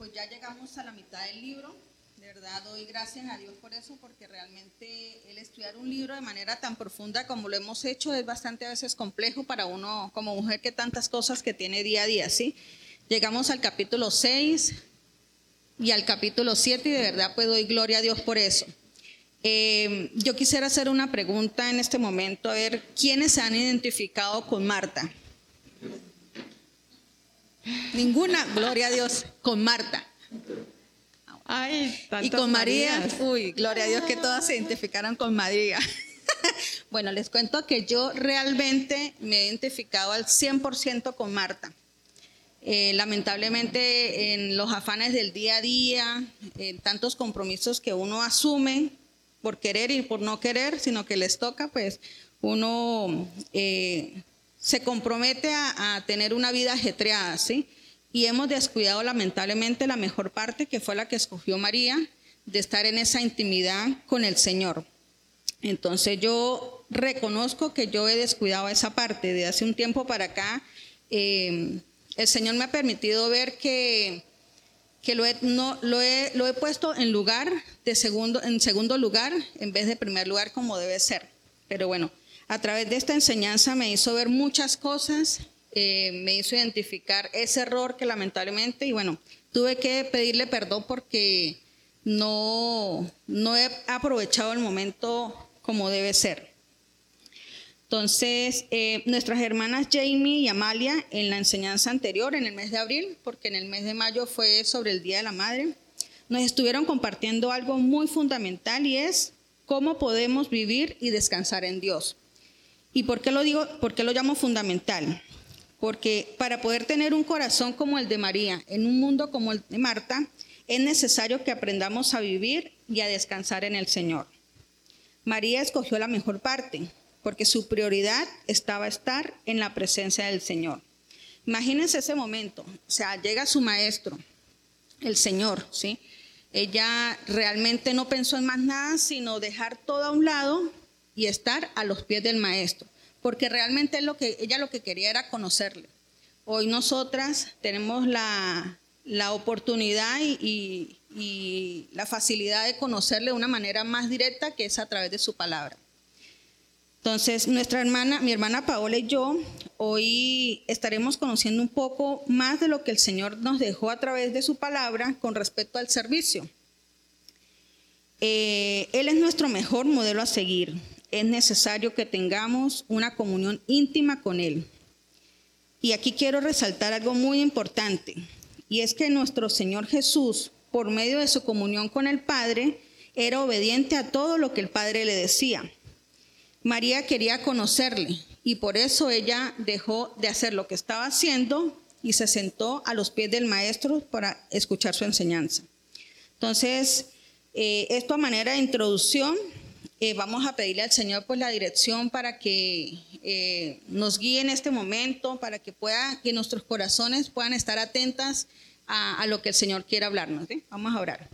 pues ya llegamos a la mitad del libro. De verdad doy gracias a Dios por eso, porque realmente el estudiar un libro de manera tan profunda como lo hemos hecho es bastante a veces complejo para uno como mujer que tantas cosas que tiene día a día, ¿sí? Llegamos al capítulo 6 y al capítulo 7 y de verdad pues doy gloria a Dios por eso. Eh, yo quisiera hacer una pregunta en este momento, a ver, ¿quiénes se han identificado con Marta? Ninguna, gloria a Dios, con Marta. Ay, y con María, uy, gloria a Dios que todas se identificaron con María. bueno, les cuento que yo realmente me he identificado al 100% con Marta. Eh, lamentablemente en los afanes del día a día, en tantos compromisos que uno asume por querer y por no querer, sino que les toca, pues uno eh, se compromete a, tener una vida ajetreada, ¿sí? Y hemos descuidado lamentablemente la mejor parte, que fue la que escogió María, de estar en esa intimidad con el Señor. Entonces yo reconozco que yo he descuidado esa parte. De hace un tiempo para acá, eh, el Señor me ha permitido ver que, que lo, he, no, lo, he, lo he puesto en lugar de segundo, en segundo lugar en vez de primer lugar como debe ser. Pero bueno, a través de esta enseñanza me hizo ver muchas cosas, eh, me hizo identificar ese error que lamentablemente, y bueno, tuve que pedirle perdón porque no, no he aprovechado el momento como debe ser. Entonces, eh, nuestras hermanas Jamie y Amalia, en la enseñanza anterior, en el mes de abril, porque en el mes de mayo fue sobre el Día de la Madre, nos estuvieron compartiendo algo muy fundamental y es cómo podemos vivir y descansar en Dios. ¿Y por qué lo digo? ¿Por qué lo llamo fundamental? Porque para poder tener un corazón como el de María, en un mundo como el de Marta, es necesario que aprendamos a vivir y a descansar en el Señor. María escogió la mejor parte, porque su prioridad estaba estar en la presencia del Señor. Imagínense ese momento, o sea, llega su maestro, el Señor, ¿sí? Ella realmente no pensó en más nada, sino dejar todo a un lado y estar a los pies del maestro, porque realmente lo que, ella lo que quería era conocerle. Hoy nosotras tenemos la, oportunidad y, y, la facilidad de conocerle de una manera más directa que es a través de su palabra. Entonces, nuestra hermana, mi hermana Paola y yo, hoy estaremos conociendo un poco más de lo que el Señor nos dejó a través de su palabra con respecto al servicio. Eh, él es nuestro mejor modelo a seguir es necesario que tengamos una comunión íntima con Él. Y aquí quiero resaltar algo muy importante, y es que nuestro Señor Jesús, por medio de su comunión con el Padre, era obediente a todo lo que el Padre le decía. María quería conocerle y por eso ella dejó de hacer lo que estaba haciendo y se sentó a los pies del Maestro para escuchar su enseñanza. Entonces, eh, esto a manera de introducción eh, vamos a pedirle al Señor pues la dirección para que eh, nos guíe en este momento, para que pueda, que nuestros corazones puedan estar atentas a, lo que el Señor quiere hablarnos. Vamos a orar.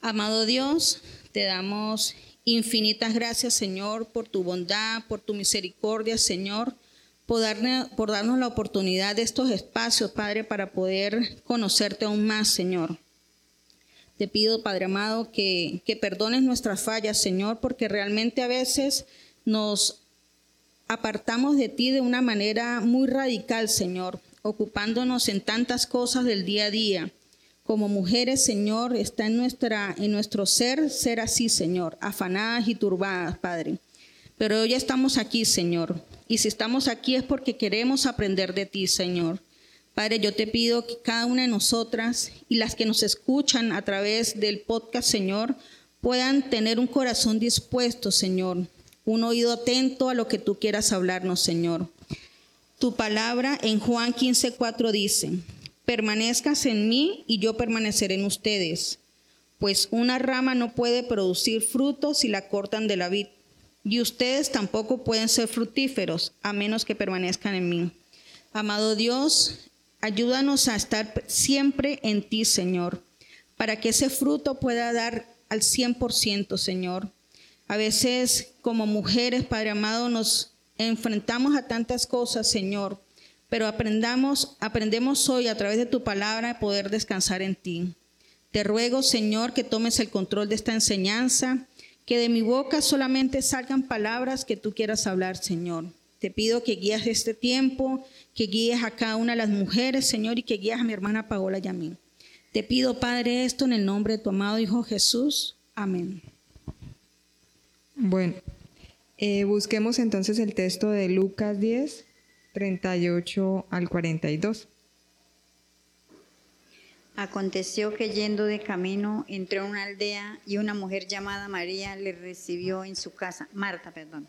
Amado Dios, te damos infinitas gracias, Señor, por tu bondad, por tu misericordia, Señor, por, por darnos la oportunidad de estos espacios, Padre, para poder conocerte aún más, Señor. Te pido, Padre amado, que, que perdones nuestras fallas, Señor, porque realmente a veces nos apartamos de ti de una manera muy radical, Señor, ocupándonos en tantas cosas del día a día. Como mujeres, Señor, está en, nuestra, en nuestro ser ser así, Señor, afanadas y turbadas, Padre. Pero hoy estamos aquí, Señor. Y si estamos aquí es porque queremos aprender de ti, Señor. Padre, yo te pido que cada una de nosotras y las que nos escuchan a través del podcast, Señor, puedan tener un corazón dispuesto, Señor, un oído atento a lo que tú quieras hablarnos, Señor. Tu palabra en Juan 15:4 dice, permanezcas en mí y yo permaneceré en ustedes, pues una rama no puede producir frutos si la cortan de la vid, y ustedes tampoco pueden ser fructíferos a menos que permanezcan en mí. Amado Dios, Ayúdanos a estar siempre en ti, Señor, para que ese fruto pueda dar al 100%, Señor. A veces como mujeres, Padre amado, nos enfrentamos a tantas cosas, Señor, pero aprendamos, aprendemos hoy a través de tu palabra a poder descansar en ti. Te ruego, Señor, que tomes el control de esta enseñanza, que de mi boca solamente salgan palabras que tú quieras hablar, Señor. Te pido que guíes este tiempo, que guíes a cada una de las mujeres, Señor, y que guíes a mi hermana Paola y a mí. Te pido, Padre, esto en el nombre de tu amado Hijo Jesús. Amén. Bueno, eh, busquemos entonces el texto de Lucas 10, 38 al 42. Aconteció que yendo de camino entró en una aldea y una mujer llamada María le recibió en su casa, Marta, perdón.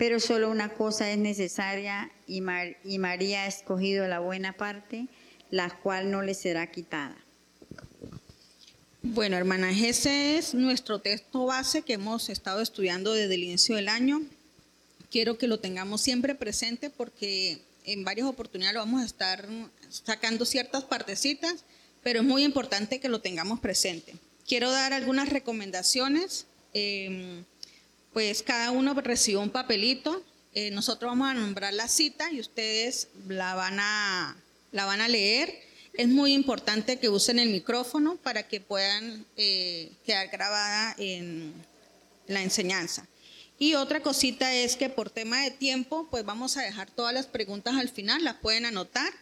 pero solo una cosa es necesaria y, y María ha escogido la buena parte, la cual no le será quitada. Bueno, hermanas, ese es nuestro texto base que hemos estado estudiando desde el inicio del año. Quiero que lo tengamos siempre presente porque en varias oportunidades lo vamos a estar sacando ciertas partecitas, pero es muy importante que lo tengamos presente. Quiero dar algunas recomendaciones. Em, pues cada uno recibió un papelito. Eh, nosotros vamos a nombrar la cita y ustedes la van a, la van a leer es muy importante que usen el micrófono para que puedan eh, quedar grabada en la enseñanza. Y otra cosita es que por tema de tiempo, pues vamos a dejar todas las preguntas al final, las pueden anotar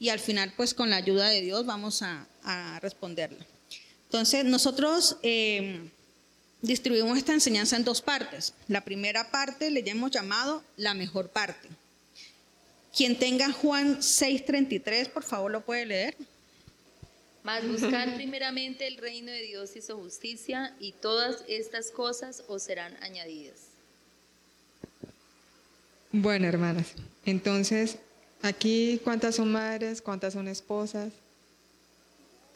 y al final, pues con la ayuda de Dios vamos a, a responderla. Entonces, nosotros eh, distribuimos esta enseñanza en dos partes. La primera parte le hemos llamado la mejor parte. Quien tenga Juan 6:33, por favor, lo puede leer. Mas buscar primeramente el reino de Dios y su justicia, y todas estas cosas os serán añadidas. Bueno, hermanas, entonces, aquí, ¿cuántas son madres? ¿Cuántas son esposas?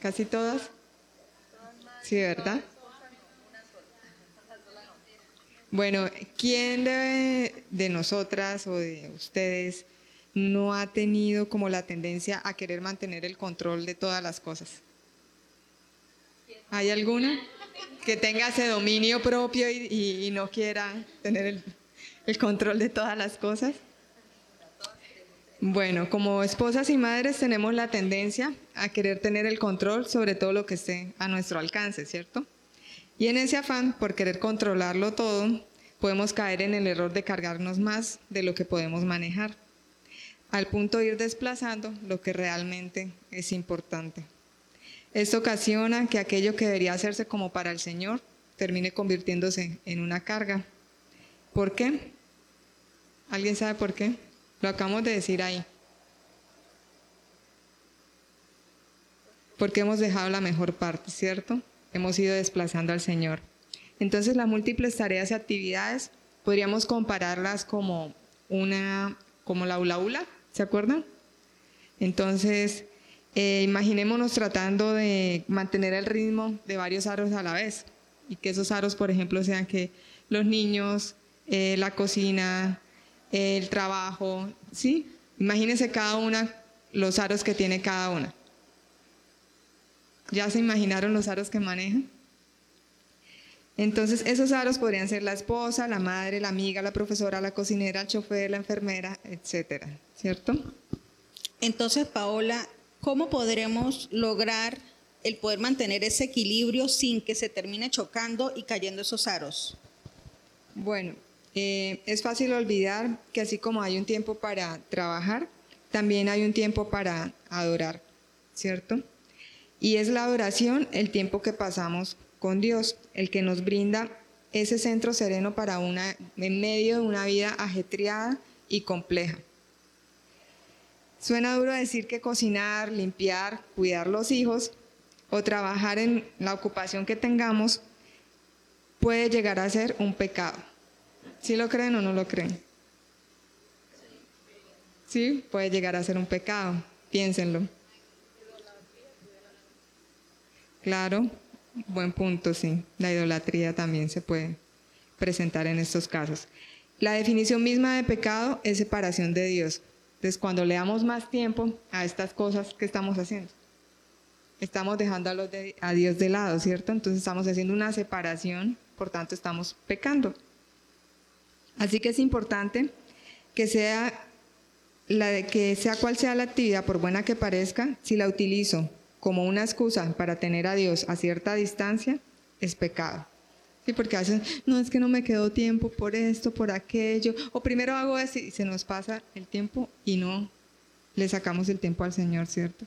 ¿Casi todas? Sí, ¿verdad? Bueno, ¿quién de, nosotras o de ustedes no ha tenido como la tendencia a querer mantener el control de todas las cosas. ¿Hay alguna que tenga ese dominio propio y, no quiera tener el, el control de todas las cosas? Bueno, como esposas y madres tenemos la tendencia a querer tener el control sobre todo lo que esté a nuestro alcance, ¿cierto? Y en ese afán por querer controlarlo todo, podemos caer en el error de cargarnos más de lo que podemos manejar al punto de ir desplazando lo que realmente es importante. Esto ocasiona que aquello que debería hacerse como para el Señor termine convirtiéndose en una carga. ¿Por qué? ¿Alguien sabe por qué? Lo acabamos de decir ahí. Porque hemos dejado la mejor parte, ¿cierto? Hemos ido desplazando al Señor. Entonces las múltiples tareas y actividades podríamos compararlas como una como la ula ula, ¿Se acuerdan? Entonces, eh, imaginémonos tratando de mantener el ritmo de varios aros a la vez y que esos aros, por ejemplo, sean que los niños, eh, la cocina, el trabajo, ¿sí? Imagínense cada una, los aros que tiene cada una. ¿Ya se imaginaron los aros que manejan? Entonces, esos aros podrían ser la esposa, la madre, la amiga, la profesora, la cocinera, el chofer, la enfermera, etcétera. ¿cierto? Entonces, Paola, ¿cómo podremos lograr el poder mantener ese equilibrio sin que se termine chocando y cayendo esos aros? Bueno, eh, es fácil olvidar que así como hay un tiempo para trabajar, también hay un tiempo para adorar, ¿cierto? Y es la adoración el tiempo que pasamos con Dios, el que nos brinda ese centro sereno para una, en medio de una vida ajetreada y compleja. Suena duro decir que cocinar, limpiar, cuidar los hijos o trabajar en la ocupación que tengamos puede llegar a ser un pecado. ¿Sí lo creen o no lo creen? Sí, puede llegar a ser un pecado. Piénsenlo. Claro, buen punto, sí. La idolatría también se puede presentar en estos casos. La definición misma de pecado es separación de Dios. Entonces, cuando le damos más tiempo a estas cosas que estamos haciendo, estamos dejando a, a Dios de lado, ¿cierto? Entonces estamos haciendo una separación, por tanto estamos pecando. Así que es importante que sea la de que sea cual sea la actividad, por buena que parezca, si la utilizo como una excusa para tener a Dios a cierta distancia, es pecado. Sí, porque a veces, no, es que no me quedó tiempo por esto, por aquello, o primero hago eso y se nos pasa el tiempo y no le sacamos el tiempo al Señor, ¿cierto?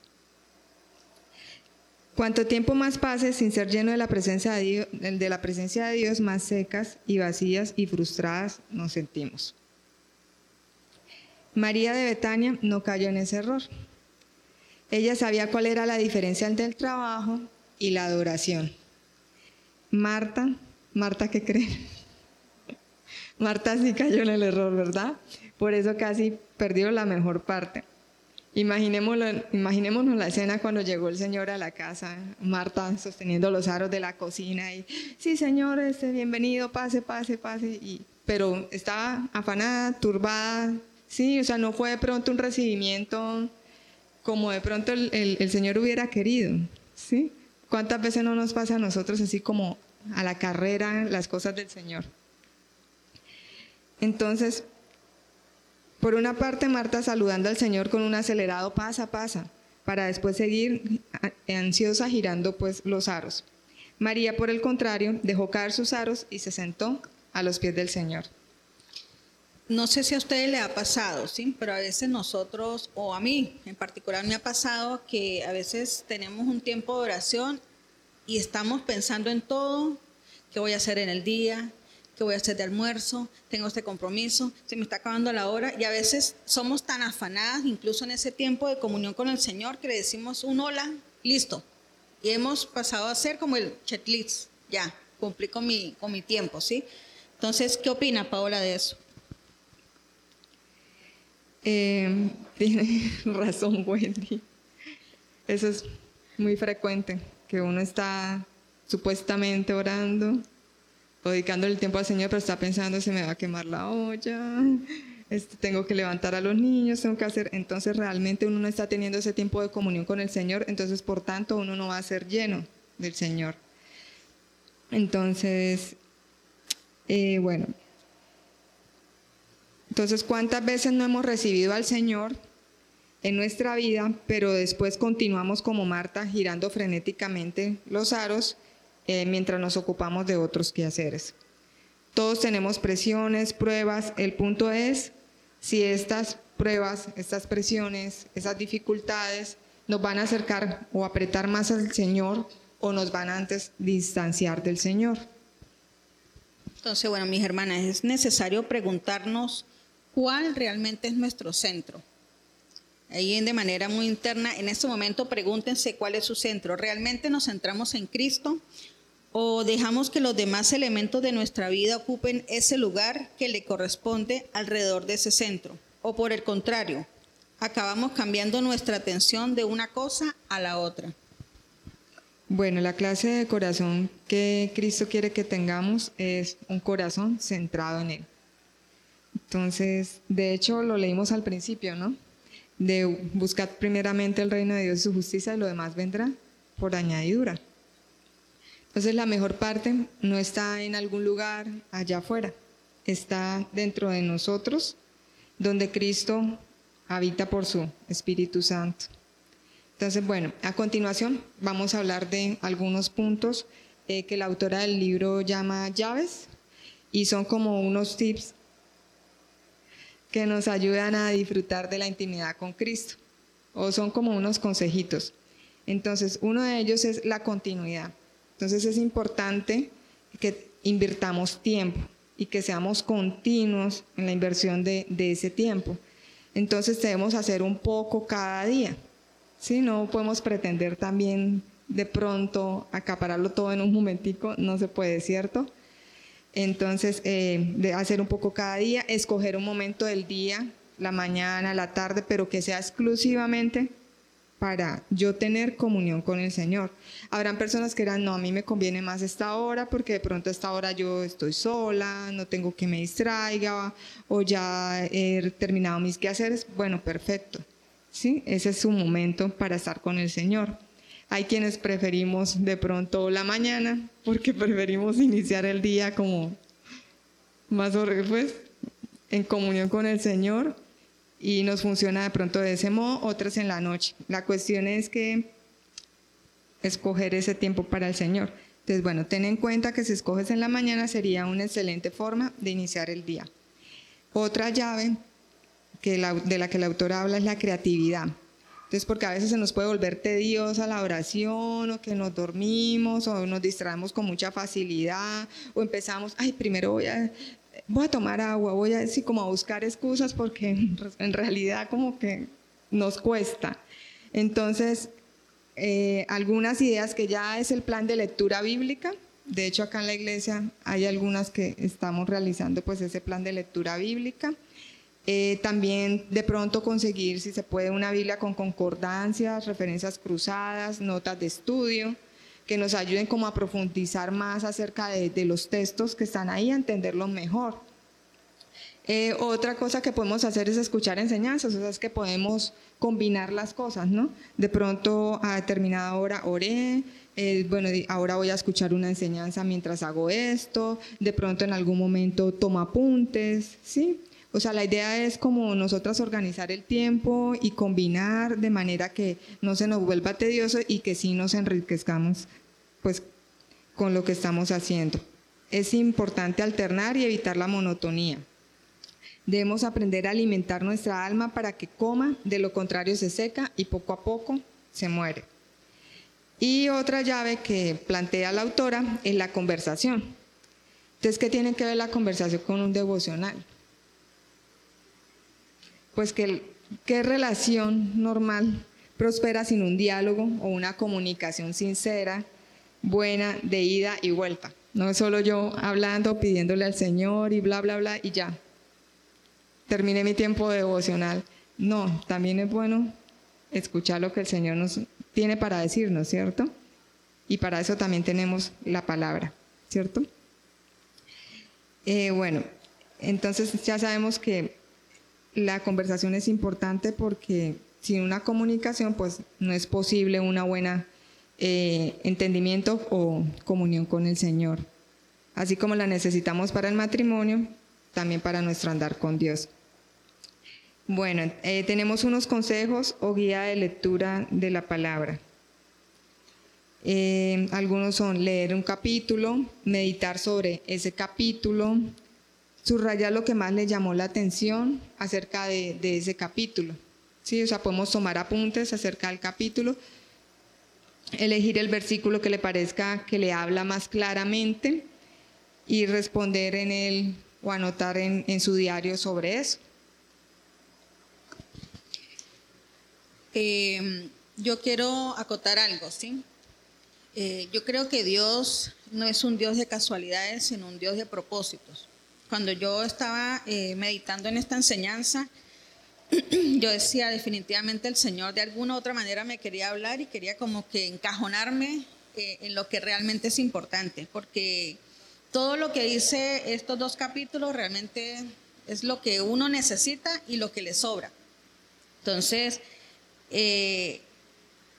Cuanto tiempo más pase sin ser lleno de la presencia de Dios, de la presencia de Dios, más secas y vacías y frustradas nos sentimos. María de Betania no cayó en ese error. Ella sabía cuál era la diferencia entre el trabajo y la adoración. Marta, Marta, ¿qué cree? Marta sí cayó en el error, ¿verdad? Por eso casi perdió la mejor parte. Imaginémonos, la escena cuando llegó el Señor a la casa, Marta sosteniendo los aros de la cocina y, sí, Señor, este, bienvenido, pase, pase, pase. Pero estaba afanada, turbada, sí, o sea, no fue de pronto un recibimiento como de pronto el, Señor hubiera querido, ¿sí? ¿Cuántas veces no nos pasa a nosotros así como a la carrera las cosas del Señor? Entonces, por una parte, Marta saludando al Señor con un acelerado pasa, pasa, para después seguir ansiosa girando pues los aros. María, por el contrario, dejó caer sus aros y se sentó a los pies del Señor no sé si a ustedes le ha pasado, ¿sí? Pero a veces nosotros, o a mí en particular me ha pasado que a veces tenemos un tiempo de oración y estamos pensando en todo, qué voy a hacer en el día, qué voy a hacer de almuerzo, tengo este compromiso, se me está acabando la hora y a veces somos tan afanadas, incluso en ese tiempo de comunión con el Señor, que le decimos un hola, listo. Y hemos pasado a ser como el checklist, ya, cumplí con mi, con mi tiempo, ¿sí? Entonces, ¿qué opina Paola de eso? Eh, tiene razón Wendy. Eso es muy frecuente, que uno está supuestamente orando, dedicando el tiempo al Señor, pero está pensando, se me va a quemar la olla, este, tengo que levantar a los niños, tengo que hacer, entonces realmente uno no está teniendo ese tiempo de comunión con el Señor, entonces por tanto uno no va a ser lleno del Señor. Entonces, eh, bueno, entonces, ¿cuántas veces no hemos recibido al Señor en nuestra vida, pero después continuamos como Marta girando frenéticamente los aros eh, mientras nos ocupamos de otros quehaceres? Todos tenemos presiones, pruebas. El punto es si estas pruebas, estas presiones, esas dificultades nos van a acercar o apretar más al Señor o nos van a antes distanciar del Señor. Entonces, bueno, mis hermanas, es necesario preguntarnos cuál realmente es nuestro centro. Ahí de manera muy interna, en este momento pregúntense cuál es su centro. ¿Realmente nos centramos en Cristo o dejamos que los demás elementos de nuestra vida ocupen ese lugar que le corresponde alrededor de ese centro? O por el contrario, acabamos cambiando nuestra atención de una cosa a la otra. Bueno, la clase de corazón que Cristo quiere que tengamos es un corazón centrado en Él. Entonces, de hecho, lo leímos al principio, ¿no? De buscar primeramente el reino de Dios y su justicia y lo demás vendrá por añadidura. Entonces, la mejor parte no está en algún lugar allá afuera, está dentro de nosotros, donde Cristo habita por su Espíritu Santo. Entonces, bueno, a continuación vamos a hablar de algunos puntos eh, que la autora del libro llama llaves y son como unos tips que nos ayudan a disfrutar de la intimidad con Cristo. O son como unos consejitos. Entonces, uno de ellos es la continuidad. Entonces es importante que invirtamos tiempo y que seamos continuos en la inversión de, ese tiempo. Entonces debemos hacer un poco cada día. ¿sí? No podemos pretender también de pronto acapararlo todo en un momentico, no se puede, ¿cierto? Entonces, eh, hacer un poco cada día, escoger un momento del día, la mañana, la tarde, pero que sea exclusivamente para yo tener comunión con el Señor. Habrán personas que dirán, no, a mí me conviene más esta hora porque de pronto esta hora yo estoy sola, no tengo que me distraiga o ya he terminado mis quehaceres. Bueno, perfecto. ¿Sí? Ese es su momento para estar con el Señor. Hay quienes preferimos de pronto la mañana porque preferimos iniciar el día como más pues, en comunión con el Señor y nos funciona de pronto de ese modo, otras en la noche. La cuestión es que escoger ese tiempo para el Señor. Entonces, bueno, ten en cuenta que si escoges en la mañana sería una excelente forma de iniciar el día. Otra llave que de la que la autora habla es la creatividad. Entonces, porque a veces se nos puede volver tediosa la oración, o que nos dormimos, o nos distraemos con mucha facilidad, o empezamos, ay, primero voy a voy a tomar agua, voy a decir como a buscar excusas porque en realidad como que nos cuesta. Entonces, eh, algunas ideas que ya es el plan de lectura bíblica. De hecho, acá en la iglesia hay algunas que estamos realizando pues ese plan de lectura bíblica. Eh, también de pronto conseguir, si se puede, una Biblia con concordancias, referencias cruzadas, notas de estudio que nos ayuden como a profundizar más acerca de, los textos que están ahí, a entenderlos mejor. Eh, otra cosa que podemos hacer es escuchar enseñanzas, o sea, es que podemos combinar las cosas, ¿no? De pronto a determinada hora oré, eh, bueno, ahora voy a escuchar una enseñanza mientras hago esto, de pronto en algún momento tomo apuntes, ¿sí? O sea, la idea es como nosotras organizar el tiempo y combinar de manera que no se nos vuelva tedioso y que sí nos enriquezcamos pues con lo que estamos haciendo. Es importante alternar y evitar la monotonía. Debemos aprender a alimentar nuestra alma para que coma, de lo contrario se seca y poco a poco se muere. Y otra llave que plantea la autora es la conversación. Entonces, ¿qué tiene que ver la conversación con un devocional? Pues que qué relación normal prospera sin un diálogo o una comunicación sincera buena de ida y vuelta. No es solo yo hablando, pidiéndole al Señor y bla, bla, bla, y ya. Terminé mi tiempo devocional. No, también es bueno escuchar lo que el Señor nos tiene para decirnos, ¿cierto? Y para eso también tenemos la palabra, ¿cierto? Eh, bueno, entonces ya sabemos que la conversación es importante porque sin una comunicación, pues no es posible una buena eh, entendimiento o comunión con el Señor. Así como la necesitamos para el matrimonio, también para nuestro andar con Dios. Bueno, eh, tenemos unos consejos o guía de lectura de la palabra. Eh, algunos son leer un capítulo, meditar sobre ese capítulo, subrayar lo que más le llamó la atención acerca de, ese capítulo. ¿Sí? O sea, podemos tomar apuntes acerca del capítulo, elegir el versículo que le parezca que le habla más claramente y responder en él o anotar en, su diario sobre eso. Em, yo quiero acotar algo, ¿sí? Eh, yo creo que Dios no es un Dios de casualidades, sino un Dios de propósitos. Cuando yo estaba eh, meditando en esta enseñanza, yo decía definitivamente el Señor de alguna u otra manera me quería hablar y quería como que encajonarme eh, en lo que realmente es importante, porque todo lo que dice estos dos capítulos realmente es lo que uno necesita y lo que le sobra. Entonces, eh,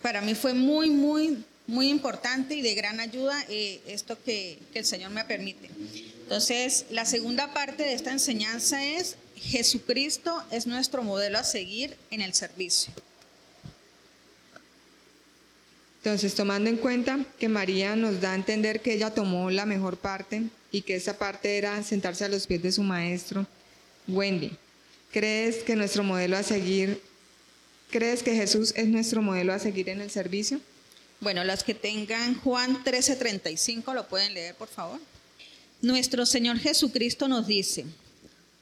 para mí fue muy, muy, muy importante y de gran ayuda eh, esto que, que el Señor me permite. Entonces, la segunda parte de esta enseñanza es Jesucristo es nuestro modelo a seguir en el servicio. Entonces, tomando en cuenta que María nos da a entender que ella tomó la mejor parte y que esa parte era sentarse a los pies de su maestro, Wendy, ¿crees que nuestro modelo a seguir, crees que Jesús es nuestro modelo a seguir en el servicio? Bueno, las que tengan Juan 13:35 lo pueden leer, por favor. Nuestro Señor Jesucristo nos dice,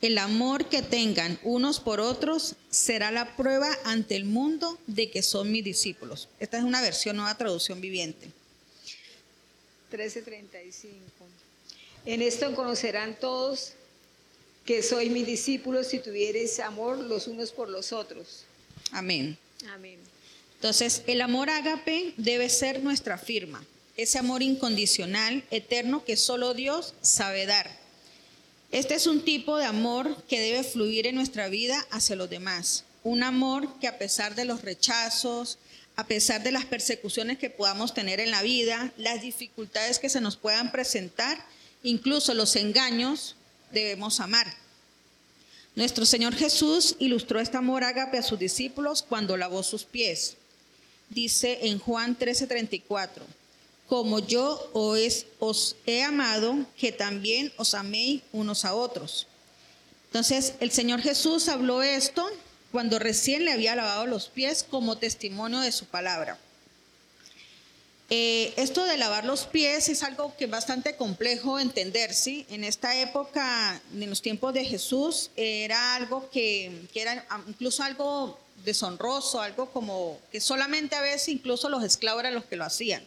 el amor que tengan unos por otros será la prueba ante el mundo de que son mis discípulos. Esta es una versión nueva traducción viviente. 13:35. En esto conocerán todos que sois mis discípulos si tuviereis amor los unos por los otros. Amén. Amén. Entonces, el amor ágape debe ser nuestra firma, ese amor incondicional, eterno, que solo Dios sabe dar. Este es un tipo de amor que debe fluir en nuestra vida hacia los demás. Un amor que a pesar de los rechazos, a pesar de las persecuciones que podamos tener en la vida, las dificultades que se nos puedan presentar, incluso los engaños, debemos amar. Nuestro Señor Jesús ilustró este amor ágape a sus discípulos cuando lavó sus pies dice en Juan 13:34, como yo os he amado, que también os améis unos a otros. Entonces, el Señor Jesús habló esto cuando recién le había lavado los pies como testimonio de su palabra. Eh, esto de lavar los pies es algo que es bastante complejo entender, ¿sí? En esta época, en los tiempos de Jesús, era algo que, que era incluso algo deshonroso, algo como que solamente a veces incluso los esclavos eran los que lo hacían.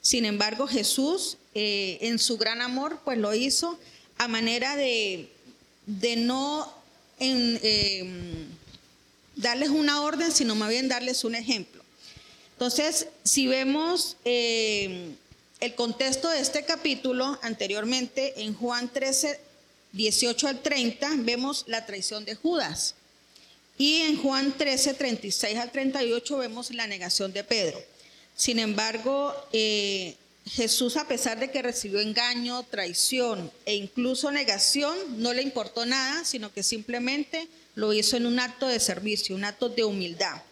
Sin embargo, Jesús, eh, en su gran amor, pues lo hizo a manera de, de no em, darles una orden, sino más bien darles un ejemplo. Entonces, si vemos em, el contexto de este capítulo anteriormente, en Juan 13, 18 al 30, vemos la traición de Judas. Y en Juan 13, 36 al 38 vemos la negación de Pedro. Sin embargo, eh, Jesús, a pesar de que recibió engaño, traición e incluso negación, no le importó nada, sino que simplemente lo hizo en un acto de servicio, un acto de humildad.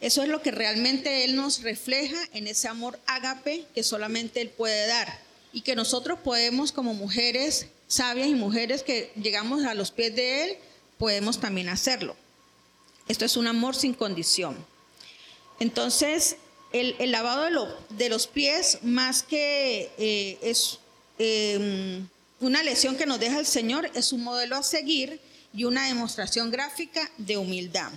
Eso es lo que realmente Él nos refleja en ese amor ágape que solamente Él puede dar y que nosotros podemos como mujeres sabias y mujeres que llegamos a los pies de Él, podemos también hacerlo. Esto es un amor sin condición. Entonces, el, lavado de, los pies, más que eh, es em, una lección que nos deja el Señor, es un modelo a seguir y una demostración gráfica de humildad.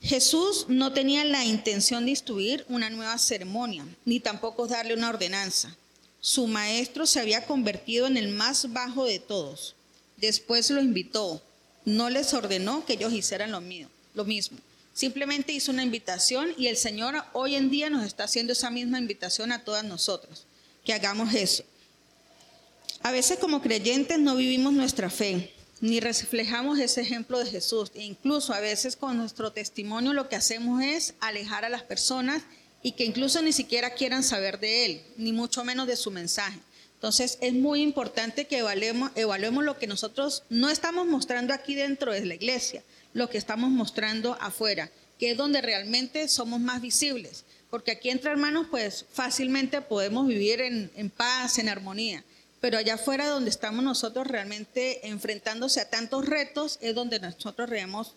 Jesús no tenía la intención de instituir una nueva ceremonia, ni tampoco darle una ordenanza. Su maestro se había convertido en el más bajo de todos. Después lo invitó, no les ordenó que ellos hicieran lo, mío, lo mismo. Simplemente hizo una invitación y el Señor hoy en día nos está haciendo esa misma invitación a todas nosotros, que hagamos eso. A veces como creyentes no vivimos nuestra fe, ni reflejamos ese ejemplo de Jesús. E incluso a veces con nuestro testimonio lo que hacemos es alejar a las personas y que incluso ni siquiera quieran saber de Él, ni mucho menos de su mensaje. Entonces es muy importante que evaluemos, lo que nosotros no estamos mostrando aquí dentro de la iglesia, lo que estamos mostrando afuera, que es donde realmente somos más visibles. Porque aquí entre hermanos, pues fácilmente podemos vivir en, en paz, en armonía. Pero allá afuera donde estamos nosotros realmente enfrentándose a tantos retos, es donde nosotros debemos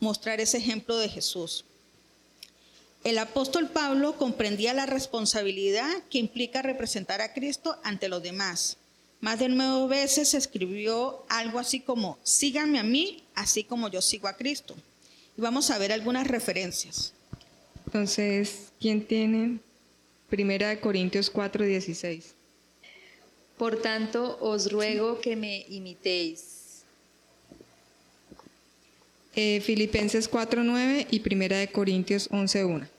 mostrar ese ejemplo de Jesús. El apóstol Pablo comprendía la responsabilidad que implica representar a Cristo ante los demás. Más de nueve veces escribió algo así como, síganme a mí, así como yo sigo a Cristo. Y vamos a ver algunas referencias. Entonces, ¿quién tiene Primera de Corintios 4, 16? Por tanto, os ruego que me imitéis. Eh, Filipenses 4.9 y Primera de Corintios 11.1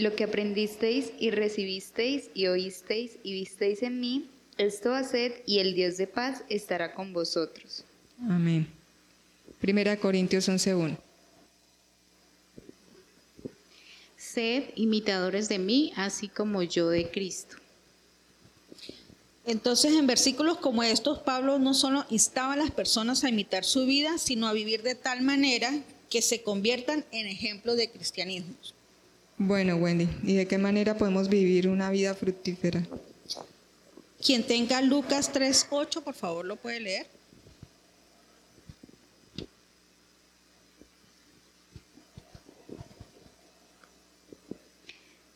lo que aprendisteis y recibisteis y oísteis y visteis en mí, esto haced y el Dios de paz estará con vosotros. Amén. Primera Corintios 11.1. Sed imitadores de mí, así como yo de Cristo. Entonces, en versículos como estos, Pablo no solo instaba a las personas a imitar su vida, sino a vivir de tal manera que se conviertan en ejemplos de cristianismo. Bueno, Wendy, ¿y de qué manera podemos vivir una vida fructífera? Quien tenga Lucas 3.8, por favor, lo puede leer.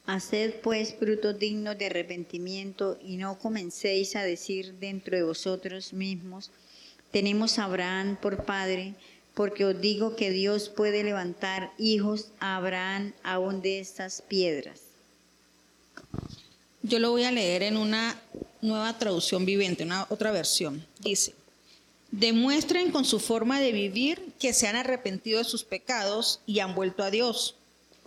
Haced pues frutos dignos de arrepentimiento y no comencéis a decir dentro de vosotros mismos, tenemos a Abraham por padre, porque os digo que Dios puede levantar hijos a Abraham aún de estas piedras. Yo lo voy a leer en una nueva traducción viviente, una otra versión. Dice, demuestren con su forma de vivir que se han arrepentido de sus pecados y han vuelto a Dios.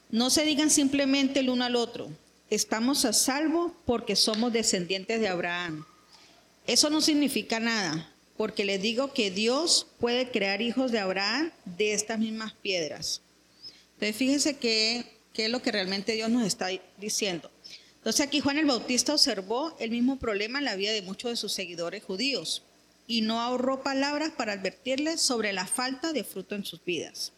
No se digan simplemente el uno al otro, estamos a salvo porque somos descendientes de Abraham. Eso no significa nada, porque les digo que Dios puede crear hijos de Abraham de estas mismas piedras. Entonces fíjense qué es lo que realmente Dios nos está diciendo. Entonces aquí Juan el Bautista observó el mismo problema en la vida de muchos de sus seguidores judíos y no ahorró palabras para advertirles sobre la falta de fruto en sus vidas.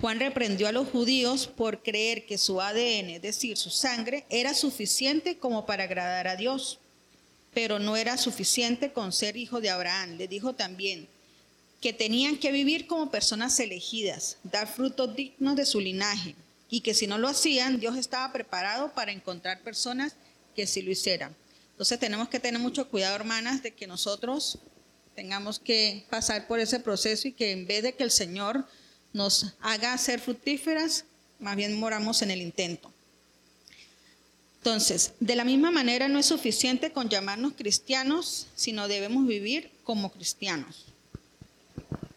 Juan reprendió a los judíos por creer que su ADN, es decir, su sangre, era suficiente como para agradar a Dios, pero no era suficiente con ser hijo de Abraham. Le dijo también que tenían que vivir como personas elegidas, dar frutos dignos de su linaje, y que si no lo hacían, Dios estaba preparado para encontrar personas que sí lo hicieran. Entonces tenemos que tener mucho cuidado, hermanas, de que nosotros tengamos que pasar por ese proceso y que en vez de que el Señor nos haga ser fructíferas, más bien moramos en el intento. Entonces, de la misma manera no es suficiente con llamarnos cristianos, sino debemos vivir como cristianos.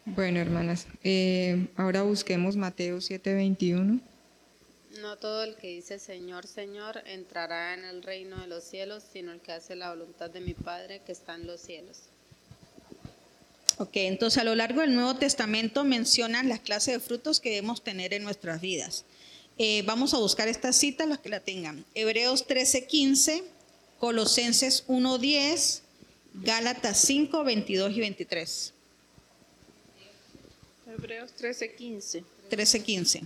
Bueno, hermanas, eh, ahora busquemos Mateo 7:21. No todo el que dice Señor, Señor entrará en el reino de los cielos, sino el que hace la voluntad de mi Padre que está en los cielos. Ok, entonces a lo largo del Nuevo Testamento mencionan las clases de frutos que debemos tener en nuestras vidas. Eh, vamos a buscar esta cita, los que la tengan. Hebreos 13:15, Colosenses 1:10, Gálatas 5, 22 y 23. Hebreos 13:15. 13:15.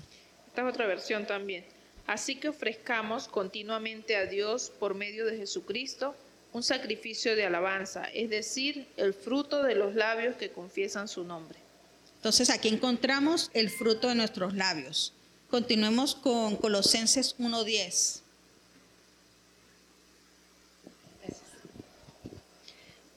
Esta es otra versión también. Así que ofrezcamos continuamente a Dios por medio de Jesucristo un sacrificio de alabanza, es decir, el fruto de los labios que confiesan su nombre. Entonces aquí encontramos el fruto de nuestros labios. Continuemos con Colosenses 1.10.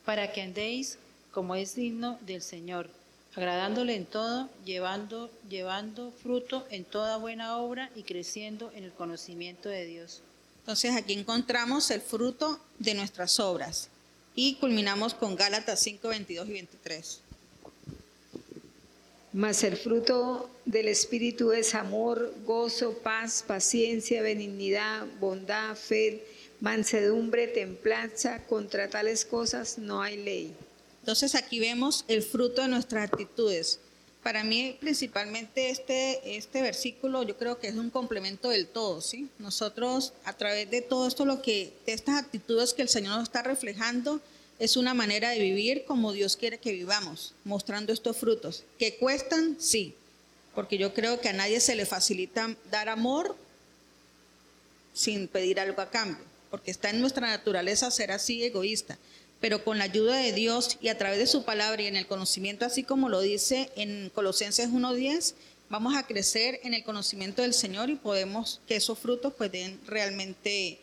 Para que andéis como es digno del Señor, agradándole en todo, llevando, llevando fruto en toda buena obra y creciendo en el conocimiento de Dios. Entonces aquí encontramos el fruto de nuestras obras. Y culminamos con Gálatas 5, 22 y 23. Mas el fruto del Espíritu es amor, gozo, paz, paciencia, benignidad, bondad, fe, mansedumbre, templanza. Contra tales cosas no hay ley. Entonces aquí vemos el fruto de nuestras actitudes para mí principalmente este, este versículo yo creo que es un complemento del todo, ¿sí? Nosotros a través de todo esto, lo que, de estas actitudes que el Señor nos está reflejando, es una manera de vivir como Dios quiere que vivamos, mostrando estos frutos. ¿Que cuestan? Sí, porque yo creo que a nadie se le facilita dar amor sin pedir algo a cambio, porque está en nuestra naturaleza ser así egoísta pero con la ayuda de Dios y a través de su palabra y en el conocimiento, así como lo dice en Colosenses 1.10, vamos a crecer en el conocimiento del Señor y podemos que esos frutos pues den realmente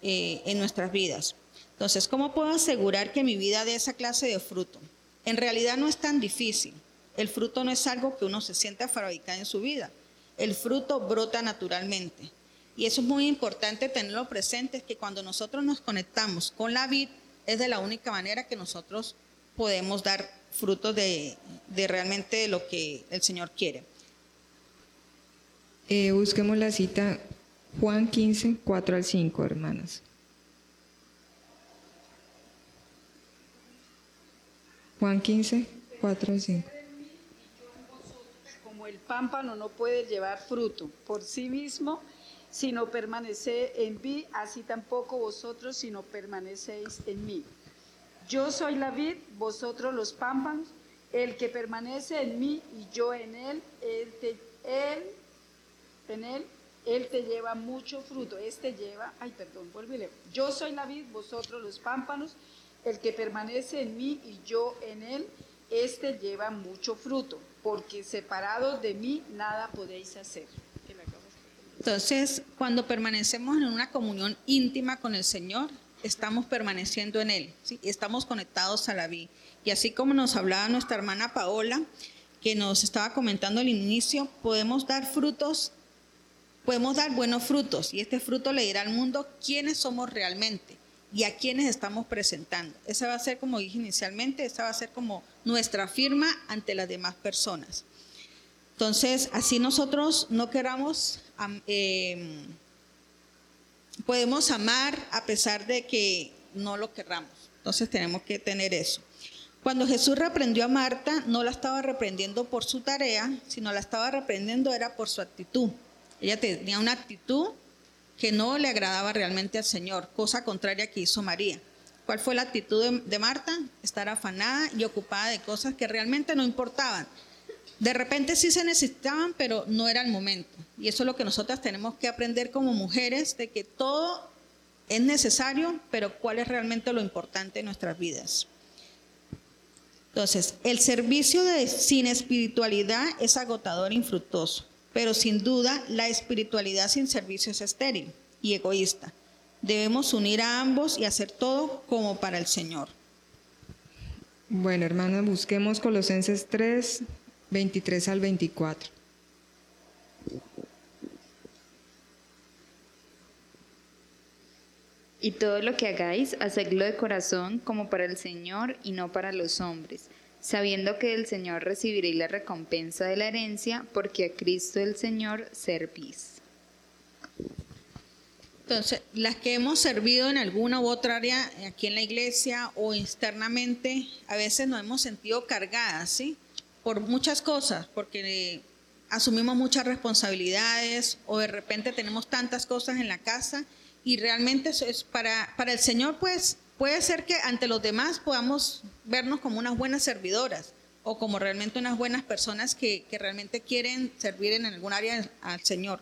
eh, en nuestras vidas. Entonces, ¿cómo puedo asegurar que mi vida dé esa clase de fruto? En realidad no es tan difícil. El fruto no es algo que uno se siente a fabricar en su vida. El fruto brota naturalmente. Y eso es muy importante tenerlo presente, es que cuando nosotros nos conectamos con la vida, es de la única manera que nosotros podemos dar frutos de, realmente lo que el Señor quiere. Eh, busquemos la cita Juan 15, 4 al 5, hermanas. Juan 15, 4 al 5. Pámpano no puede llevar fruto por sí mismo, si no permanece en mí, así tampoco vosotros si no permanecéis en mí. Yo soy la vid, vosotros los pámpanos, el que permanece en mí y yo en él, él, te, él te lleva mucho fruto. Este lleva, ay, perdón, vuélvele. Yo soy la vid, vosotros los pámpanos, el que permanece en mí y yo en él, este lleva mucho fruto, porque separados de mí nada podéis hacer. Entonces, cuando permanecemos en una comunión íntima con el Señor, estamos permaneciendo en Él, ¿sí? estamos conectados a la vida. Y así como nos hablaba nuestra hermana Paola, que nos estaba comentando al inicio, podemos dar frutos, podemos dar buenos frutos, y este fruto le dirá al mundo quiénes somos realmente y a quiénes estamos presentando. Esa va a ser, como dije inicialmente, esa va a ser como nuestra firma ante las demás personas. Entonces, así nosotros no queramos, am- eh, podemos amar a pesar de que no lo querramos. Entonces tenemos que tener eso. Cuando Jesús reprendió a Marta, no la estaba reprendiendo por su tarea, sino la estaba reprendiendo era por su actitud. Ella tenía una actitud que no le agradaba realmente al Señor, cosa contraria que hizo María. ¿Cuál fue la actitud de, Marta? Estar afanada y ocupada de cosas que realmente no importaban. De repente sí se necesitaban, pero no era el momento. Y eso es lo que nosotras tenemos que aprender como mujeres, de que todo es necesario, pero cuál es realmente lo importante en nuestras vidas. Entonces, el servicio sin espiritualidad es agotador e infructuoso, pero sin duda la espiritualidad sin servicio es estéril y egoísta. Debemos unir a ambos y hacer todo como para el Señor. Bueno, hermanas, busquemos Colosenses 3, 23 al 24. Y todo lo que hagáis, hacedlo de corazón como para el Señor y no para los hombres, sabiendo que del Señor recibiréis la recompensa de la herencia, porque a Cristo el Señor servís. Entonces, las que hemos servido en alguna u otra área aquí en la iglesia o externamente, a veces nos hemos sentido cargadas, ¿sí? Por muchas cosas, porque asumimos muchas responsabilidades o de repente tenemos tantas cosas en la casa y realmente eso es para, para el Señor, pues puede ser que ante los demás podamos vernos como unas buenas servidoras o como realmente unas buenas personas que, que realmente quieren servir en algún área al Señor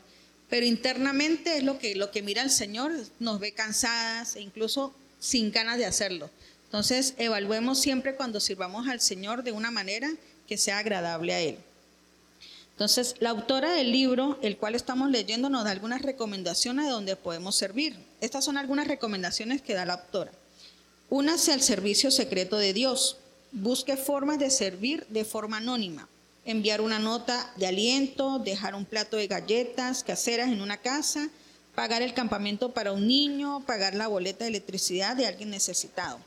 pero internamente es lo que, lo que mira el Señor, nos ve cansadas e incluso sin ganas de hacerlo. Entonces, evaluemos siempre cuando sirvamos al Señor de una manera que sea agradable a Él. Entonces, la autora del libro, el cual estamos leyendo, nos da algunas recomendaciones de donde podemos servir. Estas son algunas recomendaciones que da la autora. Únase al servicio secreto de Dios. Busque formas de servir de forma anónima enviar una nota de aliento, dejar un plato de galletas caseras en una casa, pagar el campamento para un niño, pagar la boleta de electricidad de alguien necesitado.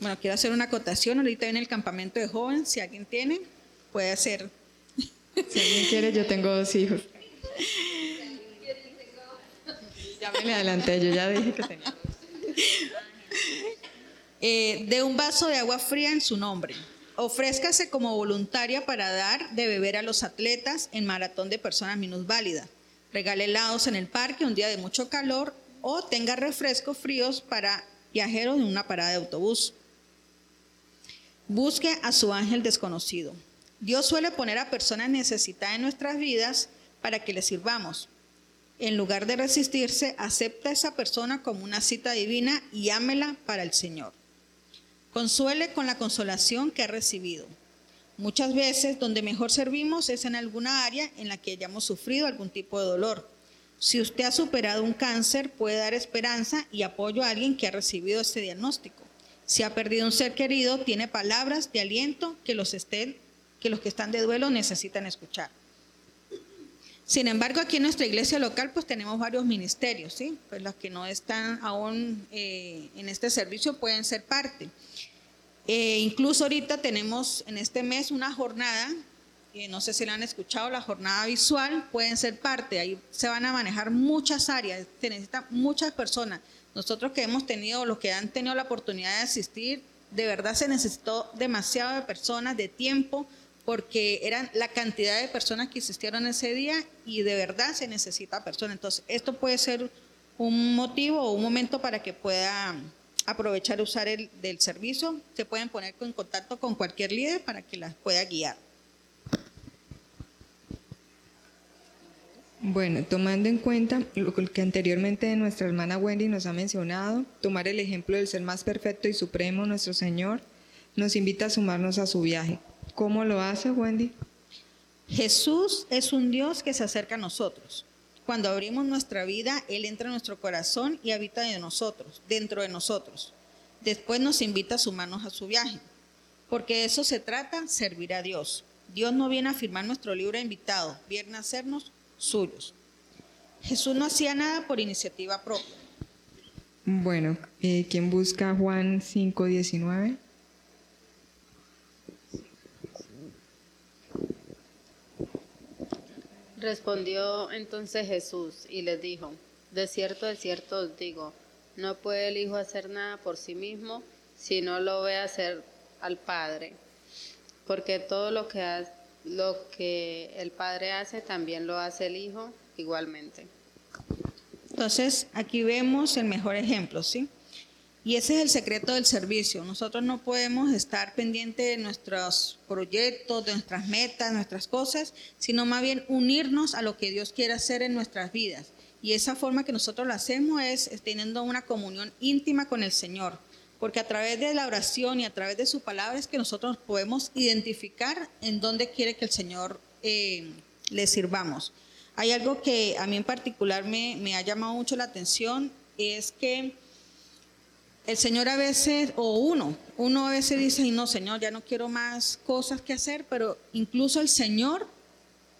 Bueno, quiero hacer una acotación. Ahorita viene el campamento de jóvenes. Si alguien tiene, puede hacer. Si alguien quiere, yo tengo dos hijos. Ya me le adelanté, yo ya dije que tenía dos. Eh, de un vaso de agua fría en su nombre. Ofrézcase como voluntaria para dar de beber a los atletas en maratón de personas minusválidas. Regale helados en el parque un día de mucho calor o tenga refrescos fríos para viajeros en una parada de autobús. Busque a su ángel desconocido. Dios suele poner a personas necesitadas en nuestras vidas para que le sirvamos. En lugar de resistirse, acepta a esa persona como una cita divina y ámela para el Señor. Consuele con la consolación que ha recibido. Muchas veces donde mejor servimos es en alguna área en la que hayamos sufrido algún tipo de dolor. Si usted ha superado un cáncer, puede dar esperanza y apoyo a alguien que ha recibido este diagnóstico. Si ha perdido un ser querido, tiene palabras de aliento que los, que, los que están de duelo necesitan escuchar. Sin embargo, aquí en nuestra iglesia local, pues tenemos varios ministerios, ¿sí? Pues los que no están aún eh, en este servicio pueden ser parte. Eh, incluso ahorita tenemos en este mes una jornada, no sé si la han escuchado, la jornada visual, pueden ser parte, ahí se van a manejar muchas áreas, se necesitan muchas personas. Nosotros que hemos tenido, los que han tenido la oportunidad de asistir, de verdad se necesitó demasiado de personas, de tiempo, porque eran la cantidad de personas que asistieron ese día y de verdad se necesita personas. Entonces, esto puede ser un motivo o un momento para que pueda aprovechar usar el del servicio. Se pueden poner en contacto con cualquier líder para que las pueda guiar. Bueno, tomando en cuenta lo que anteriormente nuestra hermana Wendy nos ha mencionado, tomar el ejemplo del ser más perfecto y supremo, nuestro Señor, nos invita a sumarnos a su viaje. ¿Cómo lo hace Wendy? Jesús es un Dios que se acerca a nosotros. Cuando abrimos nuestra vida, Él entra en nuestro corazón y habita de nosotros, dentro de nosotros. Después nos invita a sumarnos a su viaje. Porque de eso se trata, servir a Dios. Dios no viene a firmar nuestro libro invitado, viene a hacernos suyos. Jesús no hacía nada por iniciativa propia. Bueno, eh, ¿quién busca Juan 5.19? Respondió entonces Jesús y les dijo, de cierto, de cierto os digo, no puede el Hijo hacer nada por sí mismo si no lo ve hacer al Padre, porque todo lo que, lo que el Padre hace también lo hace el Hijo igualmente. Entonces, aquí vemos el mejor ejemplo, ¿sí? Y ese es el secreto del servicio. Nosotros no podemos estar pendientes de nuestros proyectos, de nuestras metas, nuestras cosas, sino más bien unirnos a lo que Dios quiere hacer en nuestras vidas. Y esa forma que nosotros lo hacemos es, teniendo una comunión íntima con el Señor. Porque a través de la oración y a través de su palabra es que nosotros podemos identificar en dónde quiere que el Señor eh, le sirvamos. Hay algo que a mí en particular me ha llamado mucho la atención, es que el Señor a veces, o uno, uno a veces dice, "Ay, no, Señor, ya no quiero más cosas que hacer, pero incluso el Señor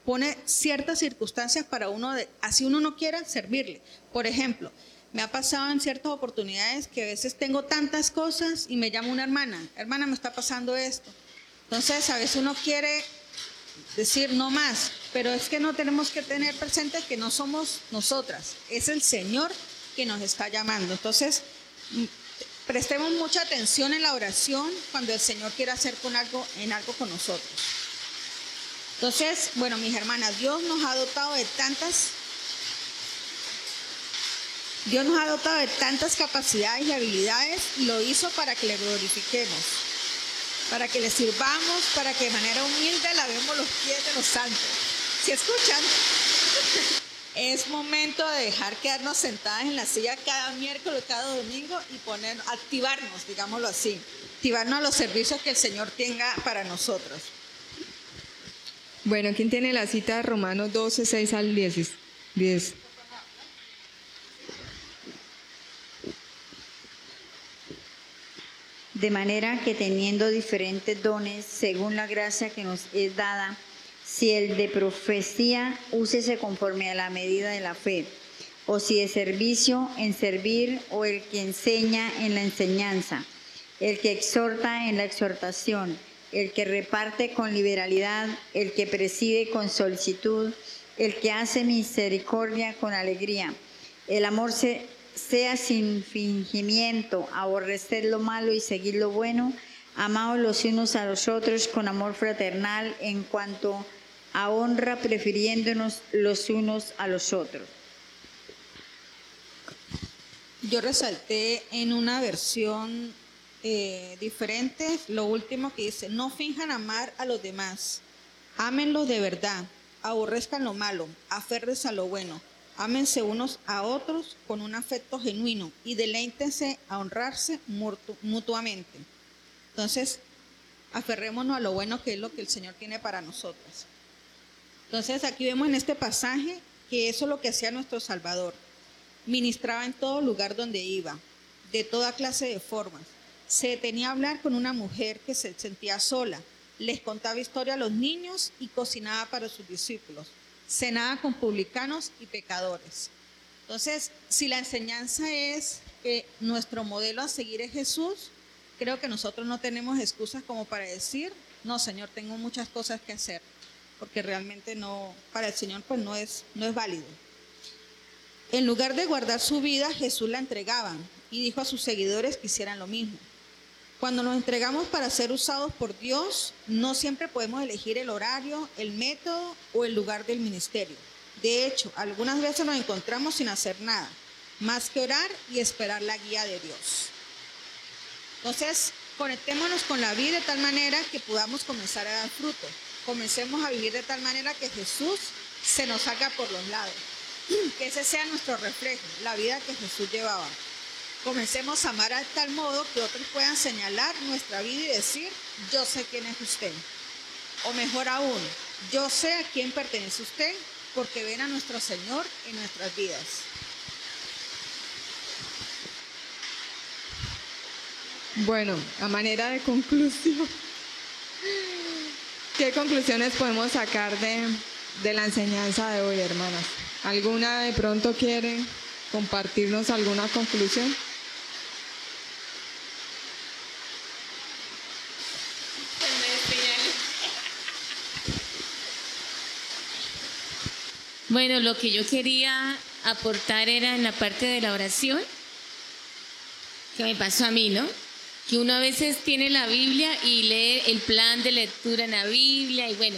pone ciertas circunstancias para uno, así uno no quiera servirle. Por ejemplo, me ha pasado en ciertas oportunidades que a veces tengo tantas cosas y me llama una hermana, hermana, me está pasando esto. Entonces, a veces uno quiere decir no más, pero es que no tenemos que tener presente que no somos nosotras, es el Señor que nos está llamando. Entonces, prestemos mucha atención en la oración cuando el Señor quiere hacer con algo, en algo con nosotros. Entonces, bueno, mis hermanas, Dios nos ha dotado de tantas Dios nos ha dotado de tantas capacidades y habilidades y lo hizo para que le glorifiquemos, para que le sirvamos, para que de manera humilde lavemos los pies de los santos. ¿Se escuchan? Es momento de dejar quedarnos sentadas en la silla cada miércoles, cada domingo y poner, activarnos, digámoslo así, activarnos a los servicios que el Señor tenga para nosotros. Bueno, ¿quién tiene la cita de Romanos 12, 6 al 10? 10. De manera que teniendo diferentes dones según la gracia que nos es dada, si el de profecía, úsese conforme a la medida de la fe, o si de servicio, en servir, o el que enseña en la enseñanza, el que exhorta en la exhortación, el que reparte con liberalidad, el que preside con solicitud, el que hace misericordia con alegría. El amor se- sea sin fingimiento, aborrecer lo malo y seguir lo bueno, amados los unos a los otros con amor fraternal en cuanto a honra, prefiriéndonos los unos a los otros. Yo resalté en una versión eh, diferente lo último que dice, no finjan amar a los demás, ámenlos de verdad, aborrezcan lo malo, aférrense a lo bueno, ámense unos a otros con un afecto genuino y deleítense a honrarse mutu- mutuamente. Entonces, aferrémonos a lo bueno que es lo que el Señor tiene para nosotros. Entonces, aquí vemos en este pasaje que eso es lo que hacía nuestro Salvador ministraba en todo lugar donde iba, de toda clase de formas. Se detenía a hablar con una mujer que se sentía sola, les contaba historia a los niños y cocinaba para sus discípulos. Cenaba con publicanos y pecadores. Entonces, si la enseñanza es que nuestro modelo a seguir es Jesús, creo que nosotros no tenemos excusas como para decir, no, Señor, tengo muchas cosas que hacer, porque realmente no, para el Señor pues no es, no es válido. En lugar de guardar su vida, Jesús la entregaba y dijo a sus seguidores que hicieran lo mismo. Cuando nos entregamos para ser usados por Dios, no siempre podemos elegir el horario, el método o el lugar del ministerio. De hecho, algunas veces nos encontramos sin hacer nada, más que orar y esperar la guía de Dios. Entonces, conectémonos con la vida de tal manera que podamos comenzar a dar fruto. Comencemos a vivir de tal manera que Jesús se nos haga por los lados. Que ese sea nuestro reflejo, la vida que Jesús llevaba. Comencemos a amar a tal modo que otros puedan señalar nuestra vida y decir, yo sé quién es usted. O mejor aún, yo sé a quién pertenece usted porque ven a nuestro Señor en nuestras vidas. Bueno, a manera de conclusión, ¿qué conclusiones podemos sacar de, de la enseñanza de hoy, hermanas? ¿Alguna de pronto quiere compartirnos alguna conclusión? Bueno, lo que yo quería aportar era en la parte de la oración, que me pasó a mí, ¿no? Que uno a veces tiene la Biblia y lee el plan de lectura en la Biblia y bueno,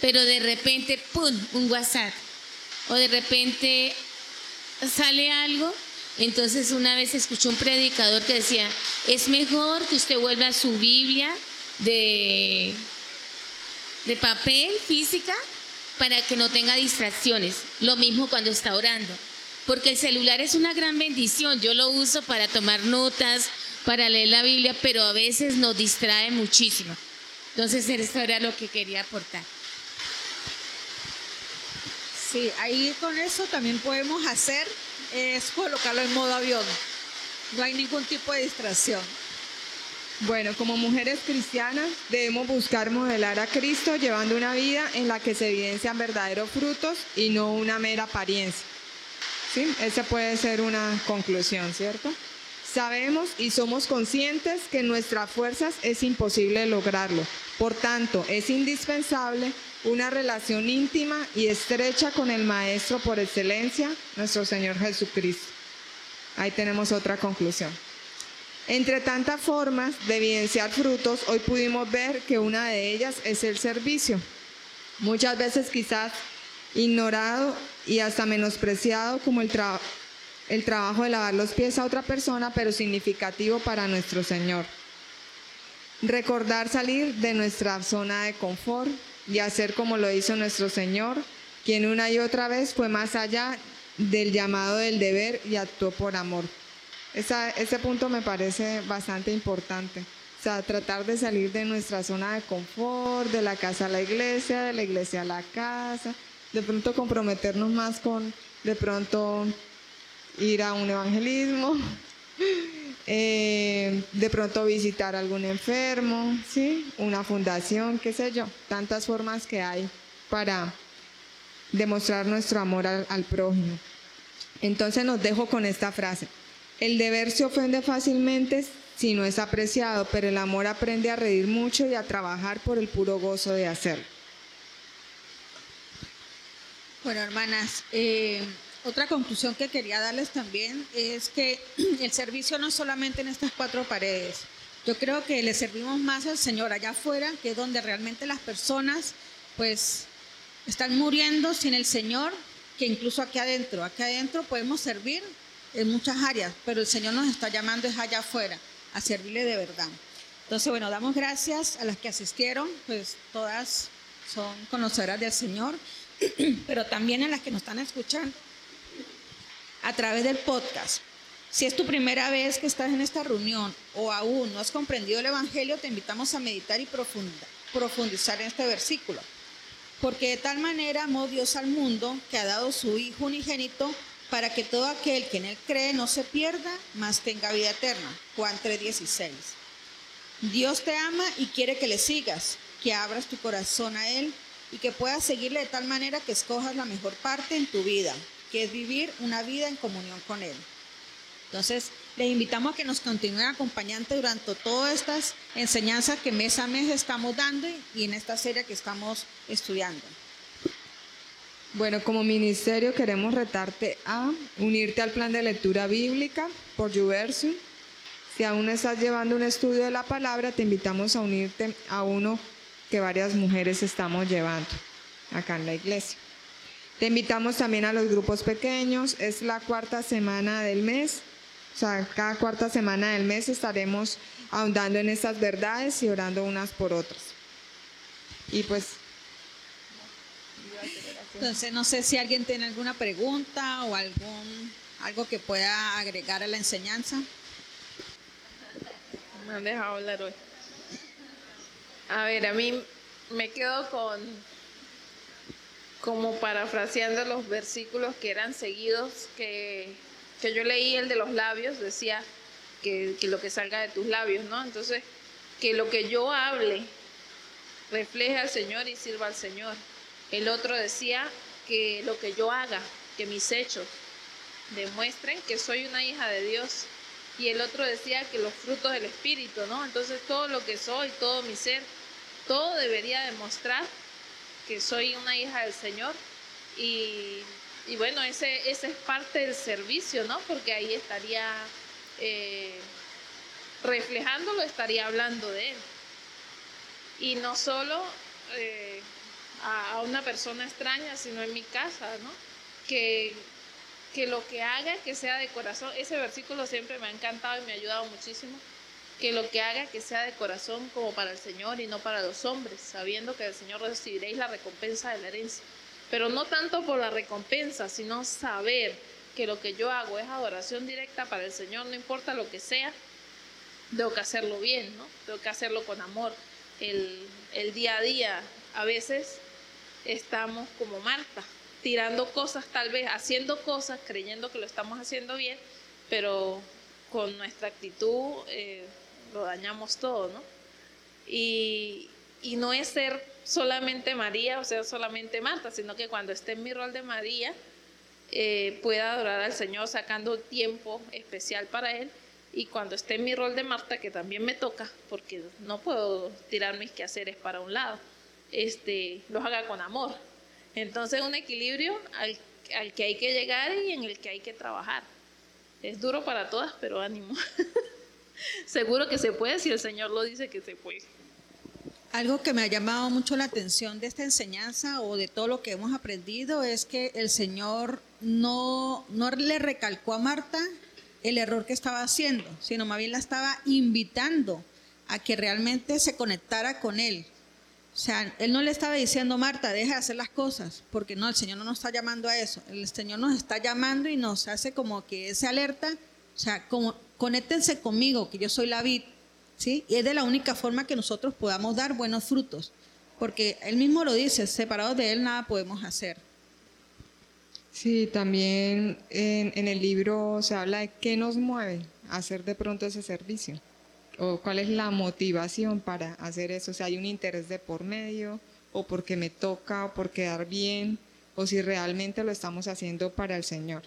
pero de repente, ¡pum!, un WhatsApp. O de repente sale algo. Entonces una vez escuché un predicador que decía, es mejor que usted vuelva su Biblia de, de papel, física, para que no tenga distracciones. Lo mismo cuando está orando. Porque el celular es una gran bendición. Yo lo uso para tomar notas, para leer la Biblia, pero a veces nos distrae muchísimo. Entonces, esto era lo que quería aportar. Sí, ahí con eso también podemos hacer es colocarlo en modo avión. No hay ningún tipo de distracción. Bueno, como mujeres cristianas debemos buscar modelar a Cristo llevando una vida en la que se evidencian verdaderos frutos y no una mera apariencia. ¿Sí? Esa puede ser una conclusión, ¿cierto? Sabemos y somos conscientes que en nuestras fuerzas es imposible lograrlo. Por tanto, es indispensable una relación íntima y estrecha con el Maestro por excelencia, nuestro Señor Jesucristo. Ahí tenemos otra conclusión. Entre tantas formas de evidenciar frutos, hoy pudimos ver que una de ellas es el servicio. Muchas veces quizás ignorado y hasta menospreciado como el, el trabajo de lavar los pies a otra persona, pero significativo para nuestro Señor. Recordar salir de nuestra zona de confort y hacer como lo hizo nuestro Señor, quien una y otra vez fue más allá del llamado del deber y actuó por amor. ese punto me parece bastante importante. O sea, tratar de salir de nuestra zona de confort, de la casa a la iglesia, de la iglesia a la casa, de pronto comprometernos más con, de pronto, ir a un evangelismo, eh, de pronto visitar a algún enfermo, ¿sí? una fundación, qué sé yo, tantas formas que hay para demostrar nuestro amor al, prójimo. Entonces nos dejo con esta frase. El deber se ofende fácilmente si no es apreciado, pero el amor aprende a reír mucho y a trabajar por el puro gozo de hacerlo. Bueno, hermanas, eh, otra conclusión que quería darles también es que el servicio no solamente en estas cuatro paredes. Yo creo que le servimos más al Señor allá afuera, que es donde realmente las personas pues están muriendo sin el Señor, que incluso aquí adentro. Aquí adentro podemos servir en muchas áreas, pero el Señor nos está llamando es allá afuera, a servirle de verdad. Entonces, bueno, damos gracias a las que asistieron, pues todas son conocedoras del Señor, pero también a las que nos están escuchando a través del podcast. Si es tu primera vez que estás en esta reunión o aún no has comprendido el Evangelio, te invitamos a meditar y profundizar en este versículo. Porque de tal manera amó Dios al mundo que ha dado su Hijo unigénito para que todo aquel que en él cree no se pierda, mas tenga vida eterna. Juan 3:16. Dios te ama y quiere que le sigas, que abras tu corazón a Él y que puedas seguirle de tal manera que escojas la mejor parte en tu vida, que es vivir una vida en comunión con Él. Entonces, les invitamos a que nos continúen acompañando durante todas estas enseñanzas que mes a mes estamos dando y en esta serie que estamos estudiando. Bueno, como ministerio queremos retarte a unirte al plan de lectura bíblica por Juverso. Si aún estás llevando un estudio de la palabra, te invitamos a unirte a uno que varias mujeres estamos llevando acá en la iglesia. Te invitamos también a los grupos pequeños. Es la cuarta semana del mes. O sea, cada cuarta semana del mes estaremos ahondando en estas verdades y orando unas por otras. Y pues... Entonces, no sé si alguien tiene alguna pregunta o algún algo que pueda agregar a la enseñanza. Me han dejado hablar hoy. A ver, a mí me quedo con como parafraseando los versículos que eran seguidos, que, yo leí el de los labios, decía que, que, lo que salga de tus labios, ¿no? Entonces, que lo que yo hable refleje al Señor y sirva al Señor. El otro decía que lo que yo haga, que mis hechos demuestren que soy una hija de Dios. Y el otro decía que los frutos del Espíritu, ¿no? Entonces todo lo que soy, todo mi ser, todo debería demostrar que soy una hija del Señor Y, y bueno, ese, ese es parte del servicio, ¿no? Porque ahí estaría eh, reflejándolo, estaría hablando de él. Y no solo eh, a, a una persona extraña, sino en mi casa, ¿no? Que que lo que haga que sea de corazón, ese versículo siempre me ha encantado y me ha ayudado muchísimo, que lo que haga que sea de corazón como para el Señor y no para los hombres, sabiendo que del Señor recibiréis la recompensa de la herencia. Pero no tanto por la recompensa, sino saber que lo que yo hago es adoración directa para el Señor, no importa lo que sea, tengo que hacerlo bien, ¿no? Tengo que hacerlo con amor. El, el día a día, a veces estamos como Marta, tirando cosas tal vez, haciendo cosas, creyendo que lo estamos haciendo bien, pero con nuestra actitud eh, lo dañamos todo, ¿no? Y, y, no es ser solamente María o ser solamente Marta, sino que cuando esté en mi rol de María, eh, pueda adorar al Señor sacando tiempo especial para Él. Y cuando esté en mi rol de Marta, que también me toca, porque no puedo tirar mis quehaceres para un lado, este, los haga con amor, entonces un equilibrio al, al, que hay que llegar y en el que hay que trabajar. Es duro para todas, pero ánimo. Seguro que se puede si el Señor lo dice que se puede. Algo que me ha llamado mucho la atención de esta enseñanza o de todo lo que hemos aprendido es que el Señor no, no le recalcó a Marta el error que estaba haciendo, sino más bien la estaba invitando a que realmente se conectara con Él, o sea, él no le estaba diciendo, Marta, deja de hacer las cosas, porque no, el Señor no nos está llamando a eso. El Señor nos está llamando y nos hace como que ese alerta, o sea, como conéctense conmigo, que yo soy la vid, ¿sí? Y es de la única forma que nosotros podamos dar buenos frutos, porque él mismo lo dice, separados de él nada podemos hacer. Sí, también en, el libro se habla de qué nos mueve a hacer de pronto ese servicio o cuál es la motivación para hacer eso, o sea, hay un interés de por medio, o porque me toca, o por quedar bien, o si realmente lo estamos haciendo para el Señor.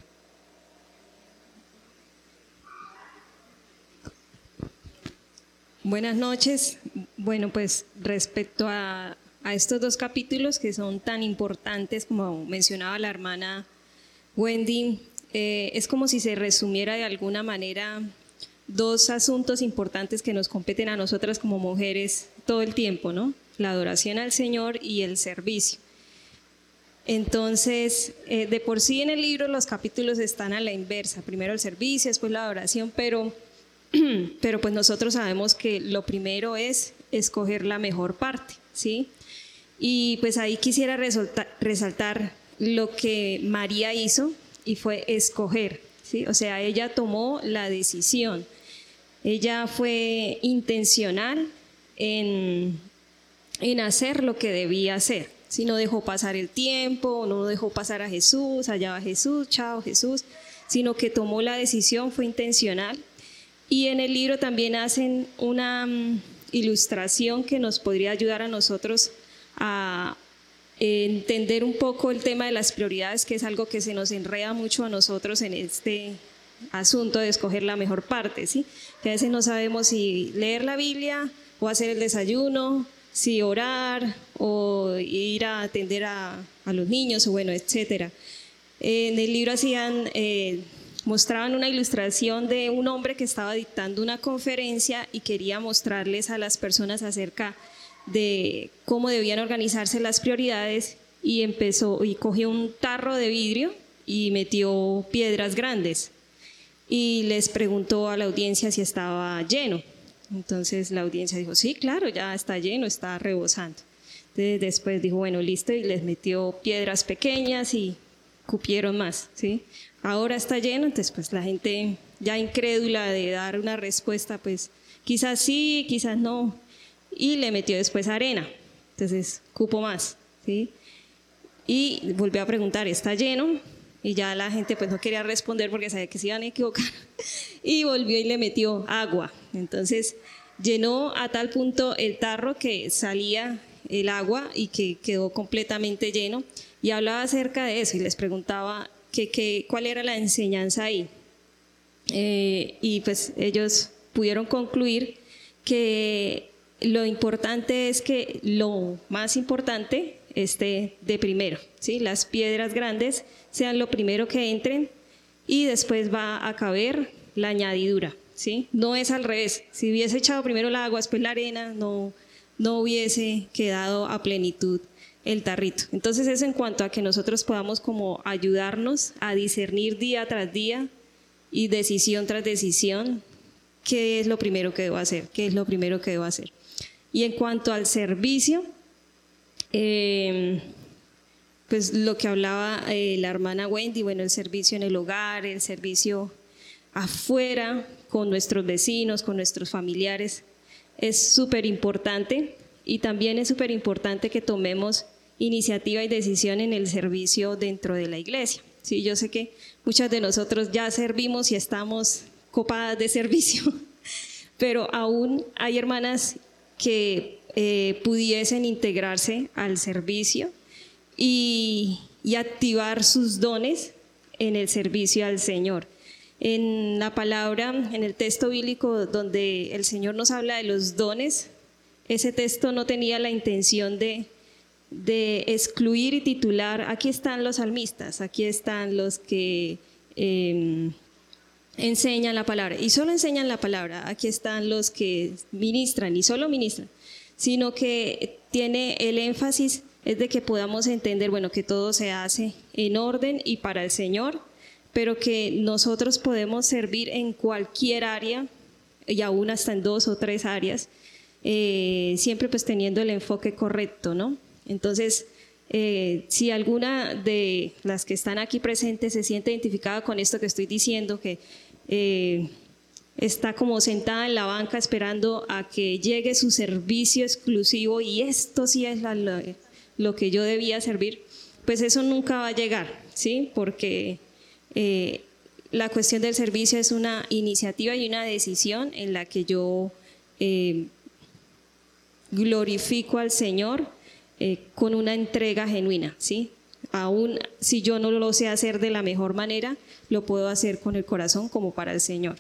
Buenas noches. Bueno, pues respecto a, estos dos capítulos que son tan importantes, como mencionaba la hermana Wendy, eh, es como si se resumiera de alguna manera dos asuntos importantes que nos competen a nosotras como mujeres todo el tiempo, ¿no? La adoración al Señor y el servicio. Entonces, eh, de por sí en el libro los capítulos están a la inversa, primero el servicio, después la adoración, pero, pero pues nosotros sabemos que lo primero es escoger la mejor parte, ¿sí? Y pues ahí quisiera resaltar lo que María hizo y fue escoger, ¿sí? O sea, ella tomó la decisión ella fue intencional en, en hacer lo que debía hacer. Si no dejó pasar el tiempo, no dejó pasar a Jesús, allá va Jesús, chao Jesús, sino que tomó la decisión, fue intencional. Y en el libro también hacen una mm, ilustración que nos podría ayudar a nosotros a entender un poco el tema de las prioridades, que es algo que se nos enreda mucho a nosotros en este asunto de escoger la mejor parte, ¿sí? Que a veces no sabemos si leer la Biblia o hacer el desayuno, si orar o ir a atender a, a los niños, o bueno, etcétera. En el libro hacían, eh, mostraban una ilustración de un hombre que estaba dictando una conferencia y quería mostrarles a las personas acerca de cómo debían organizarse las prioridades y empezó y cogió un tarro de vidrio y metió piedras grandes y les preguntó a la audiencia si estaba lleno. Entonces la audiencia dijo, sí, claro, ya está lleno, está rebosando. Entonces después dijo, bueno, listo, y les metió piedras pequeñas y cupieron más, ¿sí? Ahora está lleno, entonces pues la gente ya incrédula de dar una respuesta, pues quizás sí, quizás no, y le metió después arena, entonces cupo más, ¿sí? Y volvió a preguntar, ¿está lleno? y ya la gente pues no quería responder porque sabía que se iban a equivocar y volvió y le metió agua. Entonces llenó a tal punto el tarro que salía el agua y que quedó completamente lleno y hablaba acerca de eso y les preguntaba que, cuál era la enseñanza ahí. Eh, y pues ellos pudieron concluir que lo importante es que lo más importante esté de primero, ¿sí? Las piedras grandes sean lo primero que entren y después va a caber la añadidura, ¿sí? No es al revés. Si hubiese echado primero el agua, después la arena, no, no hubiese quedado a plenitud el tarrito. Entonces es en cuanto a que nosotros podamos como ayudarnos a discernir día tras día y decisión tras decisión qué es lo primero que debo hacer, qué es lo primero que debo hacer. Y en cuanto al servicio, eh, pues lo que hablaba eh, la hermana Wendy, bueno, el servicio en el hogar, el servicio afuera, con nuestros vecinos, con nuestros familiares, es súper importante y también es súper importante que tomemos iniciativa y decisión en el servicio dentro de la iglesia. Sí, yo sé que muchas de nosotros ya servimos y estamos copadas de servicio, pero aún hay hermanas que eh, pudiesen integrarse al servicio y, y activar sus dones en el servicio al Señor. En la palabra, en el texto bíblico donde el Señor nos habla de los dones, ese texto no tenía la intención de, de excluir y titular, aquí están los salmistas, aquí están los que em, enseñan la palabra, y solo enseñan la palabra, aquí están los que ministran y solo ministran, sino que tiene el énfasis es de que podamos entender, bueno, que todo se hace en orden y para el Señor, pero que nosotros podemos servir en cualquier área y aún hasta en dos o tres áreas, eh, siempre pues teniendo el enfoque correcto, ¿no? Entonces, eh, si alguna de las que están aquí presentes se siente identificada con esto que estoy diciendo, que eh, está como sentada en la banca esperando a que llegue su servicio exclusivo y esto sí es lo que yo debía servir, pues eso nunca va a llegar, ¿sí? Porque la cuestión del servicio es una iniciativa y una decisión en la que yo glorifico al Señor eh, con una entrega genuina, ¿sí? Aún si yo no lo sé hacer de la mejor manera, lo puedo hacer con el corazón como para el Señor.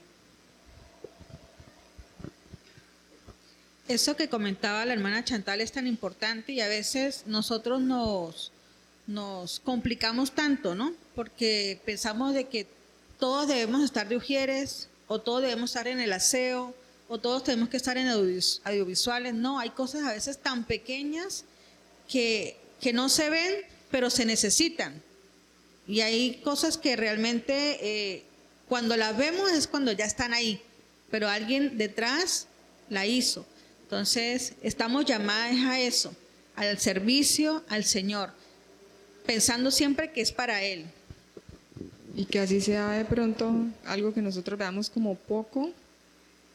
Eso que comentaba la hermana Chantal es tan importante y a veces nosotros nos, nos complicamos tanto, ¿no? Porque pensamos de que todos debemos estar de ujieres o todos debemos estar en el aseo o todos tenemos que estar en audiovisuales. No, hay cosas a veces tan pequeñas que, que no se ven, pero se necesitan. Y hay cosas que realmente eh, cuando las vemos es cuando ya están ahí, pero alguien detrás la hizo. Entonces, estamos llamadas a eso, al servicio al Señor, pensando siempre que es para Él. Y que así sea de pronto algo que nosotros veamos como poco,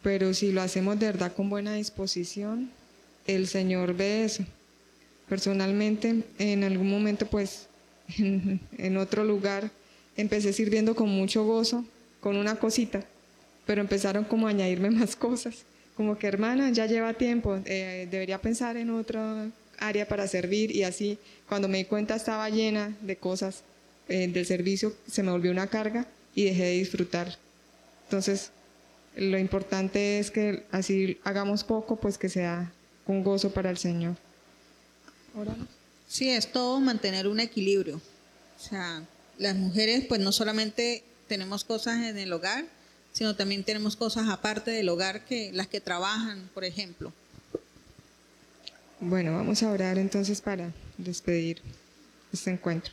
pero si lo hacemos de verdad con buena disposición, el Señor ve eso. Personalmente, en algún momento, pues, en, otro lugar, empecé sirviendo con mucho gozo, con una cosita, pero empezaron como a añadirme más cosas como que hermana, ya lleva tiempo, eh, debería pensar en otra área para servir y así cuando me di cuenta estaba llena de cosas eh, del servicio, se me volvió una carga y dejé de disfrutar. Entonces, lo importante es que así hagamos poco, pues que sea un gozo para el Señor. Sí, es todo mantener un equilibrio. O sea, las mujeres pues no solamente tenemos cosas en el hogar, sino también tenemos cosas aparte del hogar que las que trabajan, por ejemplo. Bueno, vamos a orar entonces para despedir este encuentro.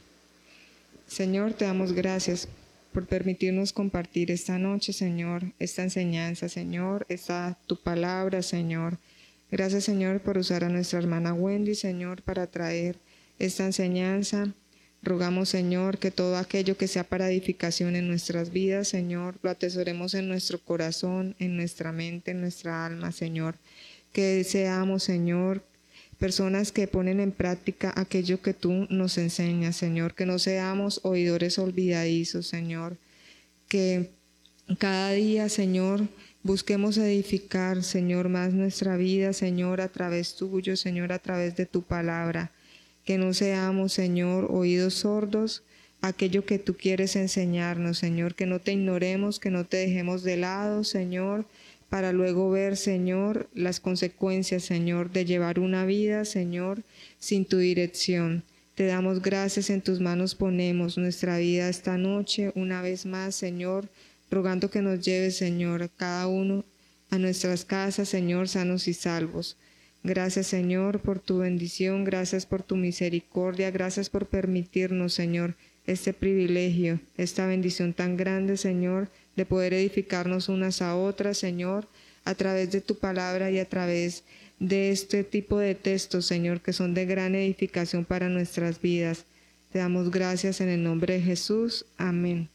Señor, te damos gracias por permitirnos compartir esta noche, Señor, esta enseñanza, Señor, esta tu palabra, Señor. Gracias, Señor, por usar a nuestra hermana Wendy, Señor, para traer esta enseñanza Rogamos, Señor, que todo aquello que sea para edificación en nuestras vidas, Señor, lo atesoremos en nuestro corazón, en nuestra mente, en nuestra alma, Señor. Que seamos, Señor, personas que ponen en práctica aquello que tú nos enseñas, Señor. Que no seamos oidores olvidadizos, Señor. Que cada día, Señor, busquemos edificar, Señor, más nuestra vida, Señor, a través tuyo, Señor, a través de tu palabra que no seamos, Señor, oídos sordos aquello que tú quieres enseñarnos, Señor, que no te ignoremos, que no te dejemos de lado, Señor, para luego ver, Señor, las consecuencias, Señor, de llevar una vida, Señor, sin tu dirección. Te damos gracias, en tus manos ponemos nuestra vida esta noche, una vez más, Señor, rogando que nos lleves, Señor, cada uno a nuestras casas, Señor, sanos y salvos. Gracias, Señor, por tu bendición, gracias por tu misericordia, gracias por permitirnos, Señor, este privilegio, esta bendición tan grande, Señor, de poder edificarnos unas a otras, Señor, a través de tu palabra y a través de este tipo de textos, Señor, que son de gran edificación para nuestras vidas. Te damos gracias en el nombre de Jesús. Amén.